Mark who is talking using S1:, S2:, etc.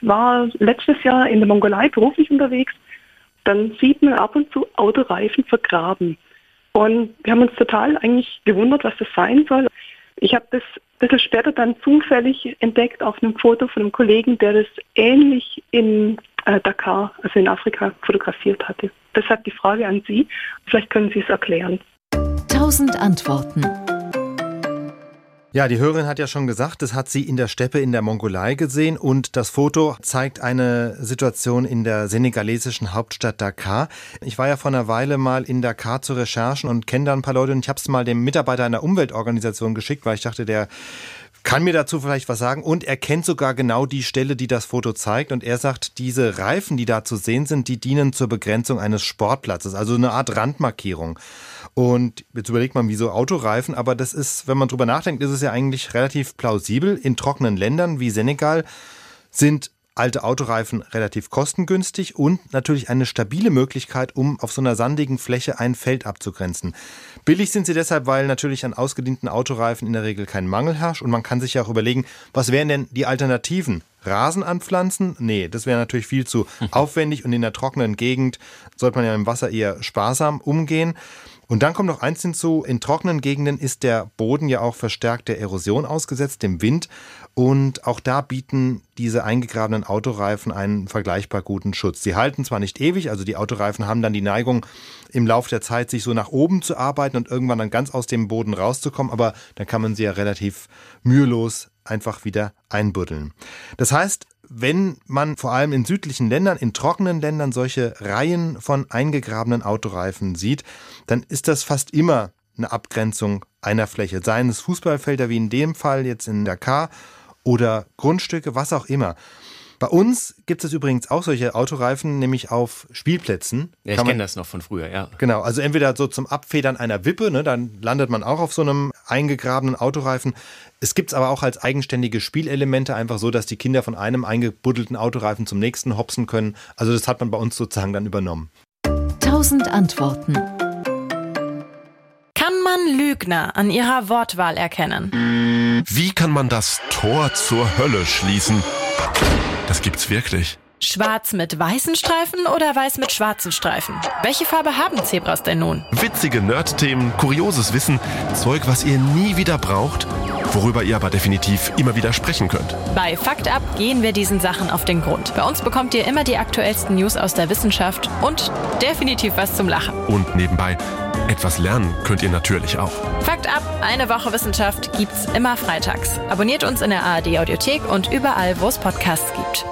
S1: war letztes Jahr in der Mongolei beruflich unterwegs. Dann sieht man ab und zu Autoreifen vergraben. Und wir haben uns total eigentlich gewundert, was das sein soll. Ich habe das ein bisschen später dann zufällig entdeckt auf einem Foto von einem Kollegen, der das ähnlich in äh, Dakar, also in Afrika, fotografiert hatte. Deshalb die Frage an Sie. Vielleicht können Sie es erklären.
S2: Tausend Antworten.
S3: Ja, die Hörerin hat ja schon gesagt, das hat sie in der Steppe in der Mongolei gesehen und das Foto zeigt eine Situation in der senegalesischen Hauptstadt Dakar. Ich war ja vor einer Weile mal in Dakar zu Recherchen und kenne da ein paar Leute und ich habe es mal dem Mitarbeiter einer Umweltorganisation geschickt, weil ich dachte, der kann mir dazu vielleicht was sagen und er kennt sogar genau die Stelle, die das Foto zeigt und er sagt, diese Reifen, die da zu sehen sind, die dienen zur Begrenzung eines Sportplatzes, also eine Art Randmarkierung. Und jetzt überlegt man, wieso Autoreifen, aber das ist, wenn man drüber nachdenkt, ist es ja eigentlich relativ plausibel. In trockenen Ländern wie Senegal sind alte Autoreifen relativ kostengünstig und natürlich eine stabile Möglichkeit, um auf so einer sandigen Fläche ein Feld abzugrenzen. Billig sind sie deshalb, weil natürlich an ausgedienten Autoreifen in der Regel kein Mangel herrscht und man kann sich ja auch überlegen, was wären denn die Alternativen? Rasen anpflanzen? Nee, das wäre natürlich viel zu aufwendig und in der trockenen Gegend sollte man ja im Wasser eher sparsam umgehen. Und dann kommt noch eins hinzu, in trockenen Gegenden ist der Boden ja auch verstärkt der Erosion ausgesetzt, dem Wind. Und auch da bieten diese eingegrabenen Autoreifen einen vergleichbar guten Schutz. Sie halten zwar nicht ewig, also die Autoreifen haben dann die Neigung, im Laufe der Zeit sich so nach oben zu arbeiten und irgendwann dann ganz aus dem Boden rauszukommen, aber dann kann man sie ja relativ mühelos einfach wieder einbuddeln. Das heißt, wenn man vor allem in südlichen Ländern, in trockenen Ländern solche Reihen von eingegrabenen Autoreifen sieht, dann ist das fast immer eine Abgrenzung einer Fläche. Seien es Fußballfelder wie in dem Fall jetzt in Dakar oder Grundstücke, was auch immer. Bei uns gibt es übrigens auch solche Autoreifen, nämlich auf Spielplätzen.
S4: Ja, ich kenne das noch von früher, ja.
S3: Genau, also entweder so zum Abfedern einer Wippe, ne, dann landet man auch auf so einem eingegrabenen Autoreifen. Es gibt es aber auch als eigenständige Spielelemente, einfach so, dass die Kinder von einem eingebuddelten Autoreifen zum nächsten hopsen können. Also das hat man bei uns sozusagen dann übernommen.
S2: Tausend Antworten.
S5: Kann man Lügner an ihrer Wortwahl erkennen?
S6: Wie kann man das Tor zur Hölle schließen? Das gibt's wirklich.
S5: Schwarz mit weißen Streifen oder weiß mit schwarzen Streifen? Welche Farbe haben Zebras denn nun?
S6: Witzige Nerd-Themen, kurioses Wissen, Zeug, was ihr nie wieder braucht, worüber ihr aber definitiv immer wieder sprechen könnt.
S5: Bei Fakt Up gehen wir diesen Sachen auf den Grund. Bei uns bekommt ihr immer die aktuellsten News aus der Wissenschaft und definitiv was zum Lachen.
S6: Und nebenbei, etwas lernen könnt ihr natürlich auch.
S5: Fakt Up, eine Woche Wissenschaft gibt's immer freitags. Abonniert uns in der ARD Audiothek und überall, wo es Podcasts gibt.